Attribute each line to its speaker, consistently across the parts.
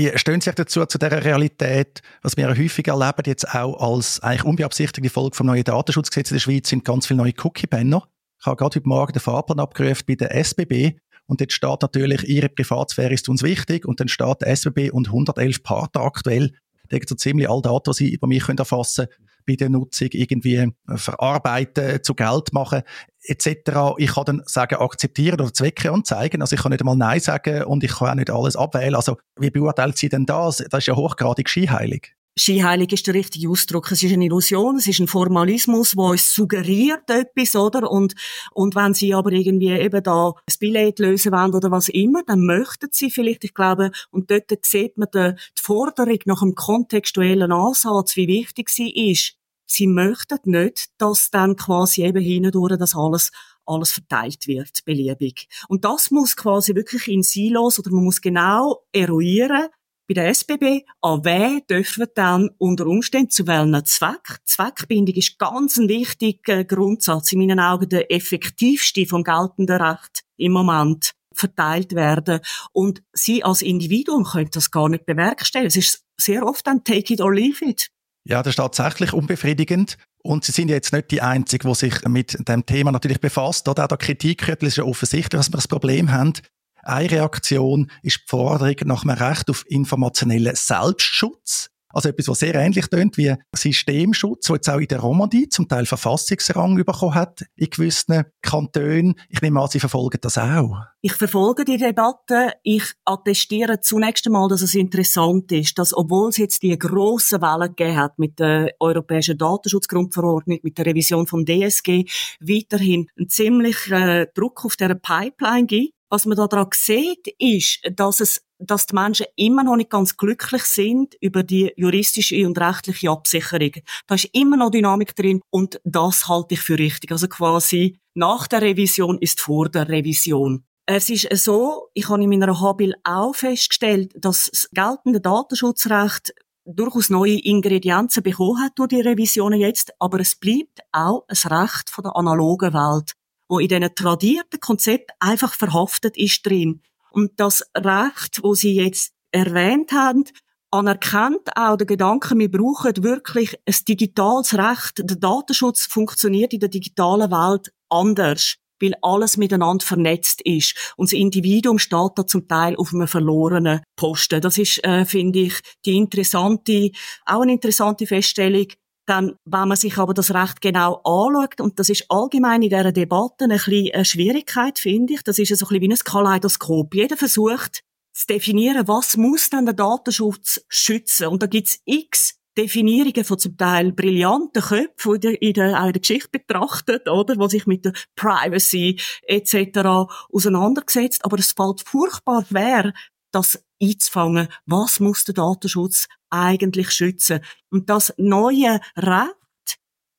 Speaker 1: Wie stehen Sie sich dazu, zu dieser Realität, was wir häufig erleben, jetzt auch als eigentlich unbeabsichtigte Folge vom neuen Datenschutzgesetz in der Schweiz, sind ganz viele neue Cookie-Banner. Ich habe gerade heute Morgen den Fahrplan abgerufen bei der SBB und dort steht natürlich, Ihre Privatsphäre ist uns wichtig und dann steht der SBB und 111 Partner aktuell, die so ziemlich all Daten, die Sie über mich erfassen können, bei der Nutzung irgendwie äh, verarbeiten, zu Geld machen etc. Ich kann dann sagen, akzeptieren oder Zwecke anzeigen. Also ich kann nicht einmal Nein sagen und ich kann auch nicht alles abwählen. Also wie beurteilt sie denn das? Das ist ja hochgradig skiheilig.
Speaker 2: Skiheilig ist der richtige Ausdruck. Es ist eine Illusion, es ist ein Formalismus, der uns suggeriert etwas, oder? Und, und wenn sie aber irgendwie eben da ein Billett lösen wollen oder was immer, dann möchten sie vielleicht, ich glaube, und dort sieht man die, die Forderung nach einem kontextuellen Ansatz, wie wichtig sie ist sie möchten nicht, dass dann quasi eben hindurch das alles alles verteilt wird, beliebig. Und das muss quasi wirklich in Silos oder man muss genau eruieren, bei der SBB, an wen dürfen dann unter Umständen zu welchem Zweck? Zweckbindung ist ganz ein wichtiger Grundsatz, in meinen Augen der effektivste vom geltenden Recht im Moment verteilt werden. Und Sie als Individuum können das gar nicht bewerkstelligen. Es ist sehr oft ein Take it or leave it.
Speaker 1: Ja, das ist tatsächlich unbefriedigend. Und Sie sind ja jetzt nicht die Einzige, die sich mit dem Thema natürlich befasst. Oder auch der Kritik ist ja offensichtlich, dass wir das Problem haben. Eine Reaktion ist die Forderung nach einem Recht auf informationellen Selbstschutz. Also etwas, was sehr ähnlich tönt wie Systemschutz, wo jetzt auch in der Romandie zum Teil Verfassungsrang bekommen hat in gewissen Kantonen. Ich nehme an, Sie verfolgen das auch.
Speaker 2: Ich verfolge die Debatte. Ich attestiere zunächst einmal, dass es interessant ist, dass obwohl es jetzt die grossen Wellen gegeben hat mit der Europäischen Datenschutzgrundverordnung, mit der Revision vom DSG, weiterhin ein ziemlicher äh, Druck auf der Pipeline gibt. Was man da dran sieht, ist, dass es dass die Menschen immer noch nicht ganz glücklich sind über die juristische und rechtliche Absicherung. Da ist immer noch Dynamik drin und das halte ich für richtig. Also quasi nach der Revision ist vor der Revision. Es ist so, ich habe in meiner Habil auch festgestellt, dass das geltende Datenschutzrecht durchaus neue Ingredienzen bekommen hat durch die Revisionen jetzt, aber es bleibt auch ein Recht von der analogen Welt, wo in diesen tradierten Konzept einfach verhaftet ist drin. Und das Recht, wo Sie jetzt erwähnt haben, anerkennt auch den Gedanken, wir brauchen wirklich ein digitales Recht. Der Datenschutz funktioniert in der digitalen Welt anders, weil alles miteinander vernetzt ist. Und das Individuum steht da zum Teil auf einem verlorenen Posten. Das ist, äh, finde ich, die interessante, auch eine interessante Feststellung, dann, wenn man sich aber das Recht genau anschaut, und das ist allgemein in dieser Debatte ein bisschen eine Schwierigkeit, finde ich, das ist so ein bisschen wie ein Kaleidoskop. Jeder versucht zu definieren, was muss denn der Datenschutz schützen? Und da gibt's x Definierungen von zum Teil brillanten Köpfen der, in der, auch in der Geschichte betrachtet, oder, wo sich mit der Privacy etc. auseinandergesetzt. Aber es fällt furchtbar schwer, das einzufangen. Was muss der Datenschutz eigentlich schützen? Und das neue Recht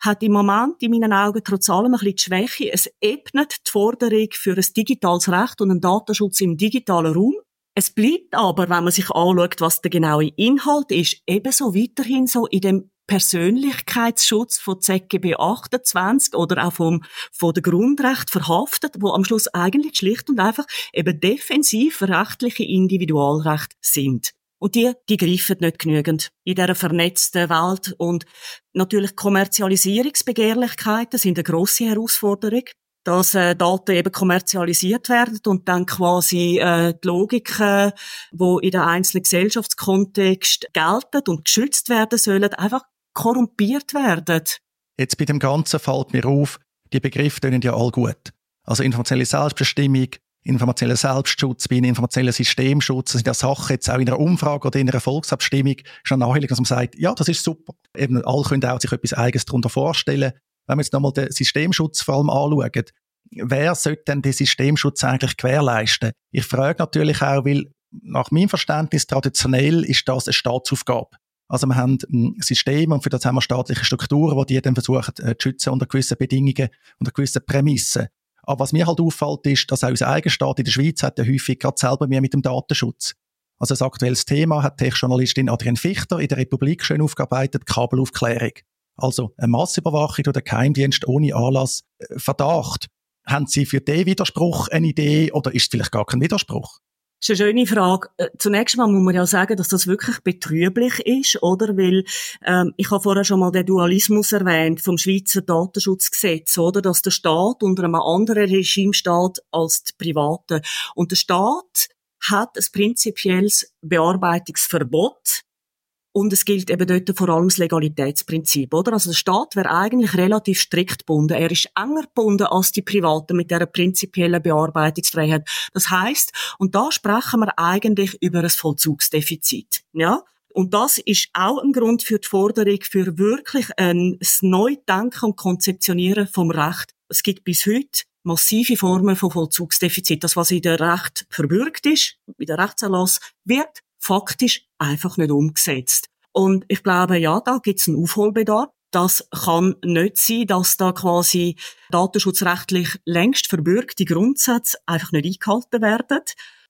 Speaker 2: hat im Moment in meinen Augen trotz allem ein bisschen die Schwäche. Es ebnet die Forderung für ein digitales Recht und einen Datenschutz im digitalen Raum. Es bleibt aber, wenn man sich anschaut, was der genaue Inhalt ist, ebenso weiterhin so in dem Persönlichkeitsschutz von ZGB 28 oder auch vom, von der Grundrecht verhaftet, wo am Schluss eigentlich schlicht und einfach eben defensiv rechtliche Individualrechte sind. Und die, die greifen nicht genügend in dieser vernetzten Welt. Und natürlich Kommerzialisierungsbegehrlichkeiten sind eine grosse Herausforderung dass äh, Daten eben kommerzialisiert werden und dann quasi äh, die Logiken, wo in der einzelnen Gesellschaftskontext gelten und geschützt werden sollen, einfach korrumpiert werden.
Speaker 1: Jetzt bei dem Ganzen fällt mir auf, die Begriffe tönen ja all gut. Also informationelle Selbstbestimmung, informationeller Selbstschutz, bei einem informationellen Systemschutz, das sind ja Sachen jetzt auch in einer Umfrage oder in einer Volksabstimmung schon naheliegend, dass man sagt, ja, das ist super. Eben, alle können auch sich etwas Eigenes darunter vorstellen. Wenn wir jetzt nochmal den Systemschutz vor allem anschauen, wer sollte denn den Systemschutz eigentlich gewährleisten? Ich frage natürlich auch, weil nach meinem Verständnis traditionell ist das eine Staatsaufgabe. Also wir haben ein System und für das haben wir staatliche Strukturen, die die dann versuchen äh, zu schützen unter gewissen Bedingungen, unter gewissen Prämissen. Aber was mir halt auffällt, ist, dass auch unser eigener Staat in der Schweiz hat ja häufig gerade selber mehr mit dem Datenschutz. Also ein aktuelles Thema hat Tech-Journalistin Adrienne Fichter in der Republik schön aufgearbeitet, Kabelaufklärung. Also eine Massüberwachung den Geheimdienst ohne Anlass, äh, Verdacht. Haben Sie für den Widerspruch eine Idee oder ist es vielleicht gar kein Widerspruch?
Speaker 2: Das ist eine schöne Frage. Äh, zunächst mal muss man ja sagen, dass das wirklich betrüblich ist, oder? Weil ähm, ich habe vorher schon mal den Dualismus erwähnt vom Schweizer Datenschutzgesetz, oder? Dass der Staat unter einem anderen Regime steht als die Privaten. Und der Staat hat ein prinzipielles Bearbeitungsverbot und es gilt eben dort vor allem das Legalitätsprinzip, oder? Also der Staat wäre eigentlich relativ strikt gebunden. Er ist enger gebunden als die Privaten mit der prinzipiellen Bearbeitungsfreiheit. Das heißt, und da sprechen wir eigentlich über ein Vollzugsdefizit, ja? Und das ist auch ein Grund für die Forderung für wirklich ein Neudenken und Konzeptionieren vom Recht. Es gibt bis heute massive Formen von Vollzugsdefizit. Das, was in der Recht verbürgt ist, in der Rechtserlass, wird faktisch einfach nicht umgesetzt. Und ich glaube, ja, da gibt es einen Aufholbedarf. Das kann nicht sein, dass da quasi datenschutzrechtlich längst verbürgte Grundsätze einfach nicht eingehalten werden.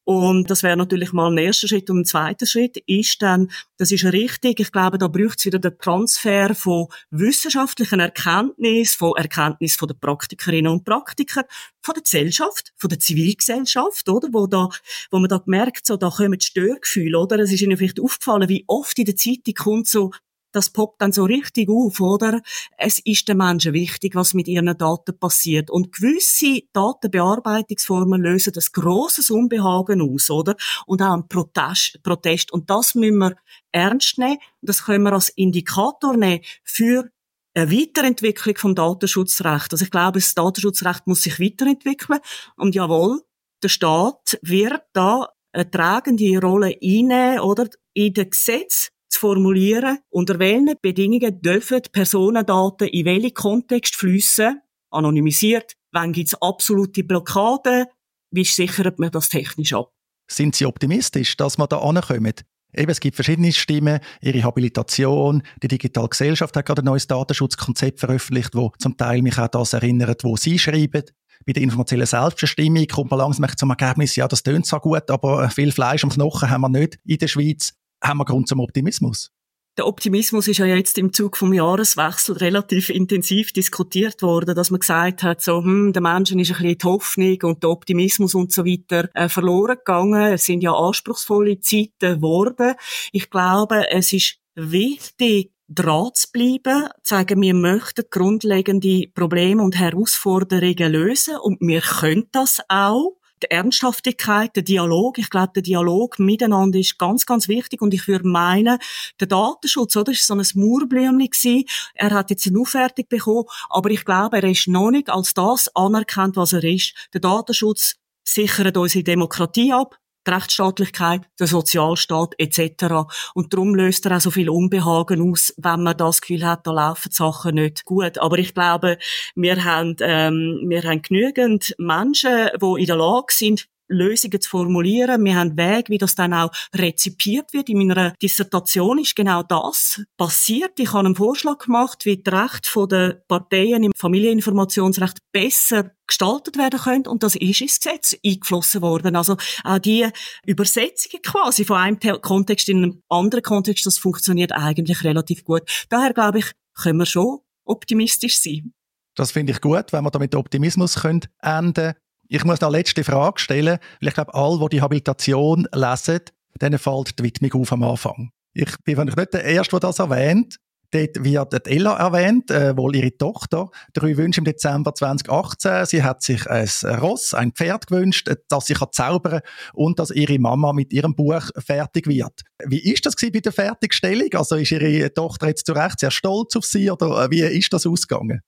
Speaker 2: Und das wäre natürlich mal ein erster Schritt. Und ein zweiter Schritt ist dann, das ist richtig, ich glaube, da braucht es wieder den Transfer von wissenschaftlichen Erkenntnissen, von Erkenntnissen von den Praktikerinnen und Praktikern, von der Gesellschaft, von der Zivilgesellschaft, oder? Wo da, wo man da gemerkt, so, da kommen Störgefühle, oder? Es ist Ihnen vielleicht aufgefallen, wie oft in der Zeitung kommt so, das poppt dann so richtig auf, oder? Es ist den Menschen wichtig, was mit ihren Daten passiert. Und gewisse Datenbearbeitungsformen lösen das grosses Unbehagen aus, oder? Und auch ein Protest. Und das müssen wir ernst nehmen. Das können wir als Indikator nehmen für eine Weiterentwicklung vom Datenschutzrecht. Also ich glaube, das Datenschutzrecht muss sich weiterentwickeln. Und jawohl, der Staat wird da eine tragende Rolle einnehmen, oder? In den Gesetz formulieren, unter welchen Bedingungen dürfen Personendaten in welchen Kontext fließen, anonymisiert, wann gibt es absolute Blockaden, wie sichert man das technisch ab?
Speaker 1: Sind Sie optimistisch, dass man da ankommen? Eben, es gibt verschiedene Stimmen, ihre Habilitation, die Digitale Gesellschaft hat gerade ein neues Datenschutzkonzept veröffentlicht, wo zum Teil mich auch das erinnert, wo Sie schreiben. Bei der informationellen Selbstbestimmung kommt man langsam zum Ergebnis, ja, das tönt zwar gut, aber viel Fleisch am Knochen haben wir nicht in der Schweiz haben wir Grund zum Optimismus?
Speaker 2: Der Optimismus ist ja jetzt im Zug vom Jahreswechsel relativ intensiv diskutiert worden, dass man gesagt hat, so, hm, der Menschen ist ein bisschen die Hoffnung und der Optimismus und so weiter äh, verloren gegangen. Es sind ja anspruchsvolle Zeiten geworden. Ich glaube, es ist wichtig, dran zu bleiben, zu sagen, wir möchten grundlegende Probleme und Herausforderungen lösen und wir können das auch die Ernsthaftigkeit, der Dialog. Ich glaube, der Dialog miteinander ist ganz, ganz wichtig. Und ich würde meinen, der Datenschutz, oder, ist so ein Mauerblümchen gewesen. Er hat jetzt eine Aufwertung bekommen. Aber ich glaube, er ist noch nicht als das anerkannt, was er ist. Der Datenschutz sichert unsere Demokratie ab die Rechtsstaatlichkeit, der Sozialstaat etc. Und darum löst er auch so viel Unbehagen aus, wenn man das Gefühl hat, da laufen die Sachen nicht gut. Aber ich glaube, wir haben, ähm, wir haben genügend Menschen, die in der Lage sind, Lösungen zu formulieren. Wir haben Wege, wie das dann auch rezipiert wird. In meiner Dissertation ist genau das passiert. Ich habe einen Vorschlag gemacht, wie das Recht der Parteien im Familieninformationsrecht besser gestaltet werden können und das ist ins Gesetz eingeflossen worden. Also auch die Übersetzungen quasi von einem Kontext in einen anderen Kontext, das funktioniert eigentlich relativ gut. Daher glaube ich, können wir schon optimistisch sein.
Speaker 1: Das finde ich gut, wenn wir damit Optimismus können enden ich muss noch eine letzte Frage stellen, weil ich glaube, alle, die die Habilitation lesen, denen fällt die Widmung auf am Anfang. Ich bin nicht der Erste, der das erwähnt. Dort wird Ella erwähnt, äh, wohl ihre Tochter. Drei Wünsche im Dezember 2018. Sie hat sich ein Ross, ein Pferd gewünscht, dass sie zaubern kann und dass ihre Mama mit ihrem Buch fertig wird. Wie ist das bei der Fertigstellung? Also ist ihre Tochter jetzt zu Recht sehr stolz auf sie oder äh, wie ist das ausgegangen?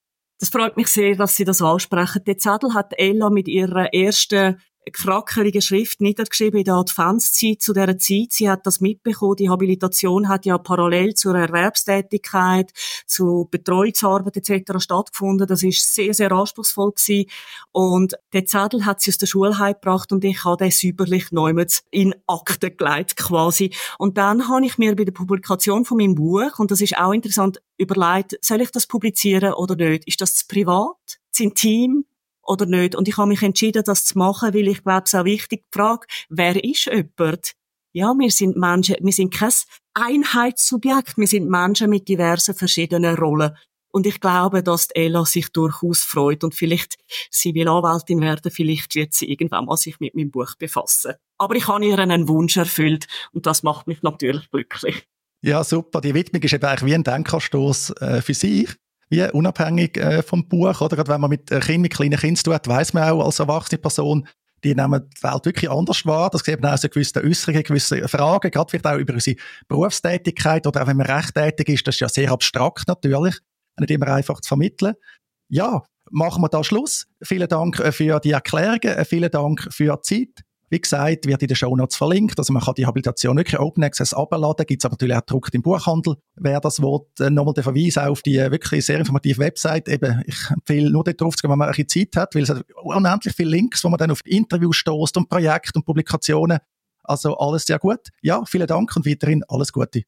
Speaker 2: Das freut mich sehr, dass Sie das ansprechen. Der Zettel hat Ella mit ihrer ersten gefrackelige Schrift niedergeschrieben in der Adventszeit zu dieser Zeit. Sie hat das mitbekommen. Die Habilitation hat ja parallel zur Erwerbstätigkeit, zu Betreuungsarbeit etc. stattgefunden. Das ist sehr, sehr anspruchsvoll gewesen. Und der Zettel hat sie aus der Schule gebracht und ich habe den säuberlich neumals in Akten gelegt quasi. Und dann habe ich mir bei der Publikation von meinem Buch, und das ist auch interessant, überlegt, soll ich das publizieren oder nicht? Ist das zu privat? Zu intim? Oder nicht. Und ich habe mich entschieden, das zu machen, weil ich glaube, es auch wichtig die Frage, wer ist jemand? Ja, wir sind Menschen, wir sind kein Einheitssubjekt, wir sind Menschen mit diversen verschiedenen Rollen. Und ich glaube, dass Ella sich durchaus freut und vielleicht, sie will Anwältin werden, vielleicht wird sie irgendwann mal sich mit meinem Buch befassen. Aber ich habe ihr einen Wunsch erfüllt und das macht mich natürlich glücklich.
Speaker 1: Ja, super. Die Widmung ist eben eigentlich wie ein Denkanstoß äh, für sich wie unabhängig äh, vom Buch, oder? Gerade wenn man mit äh, Kindern, mit kleinen Kindern zu tut, weiss man auch als erwachsene Person, die nehmen die Welt wirklich anders wahr. Das sieht man auch so gewisse Äußerungen, gewisse Fragen, gerade vielleicht auch über unsere Berufstätigkeit oder auch wenn man recht tätig ist, das ist ja sehr abstrakt natürlich, nicht immer einfach zu vermitteln. Ja, machen wir da Schluss. Vielen Dank äh, für die Erklärungen, vielen Dank für die Zeit. Wie gesagt, wird in den Show Notes verlinkt. Also man kann die Habilitation wirklich Open Access abladen. Gibt es aber natürlich auch gedruckt im Buchhandel. Wer das will, äh, nochmal den Verweis auf die wirklich sehr informative Website. Eben, ich empfehle nur dort drauf zu gehen, wenn man ein bisschen Zeit hat, weil es hat unendlich viele Links, wo man dann auf Interviews stoßt und Projekte und Publikationen. Also alles sehr gut. Ja, vielen Dank und weiterhin alles Gute.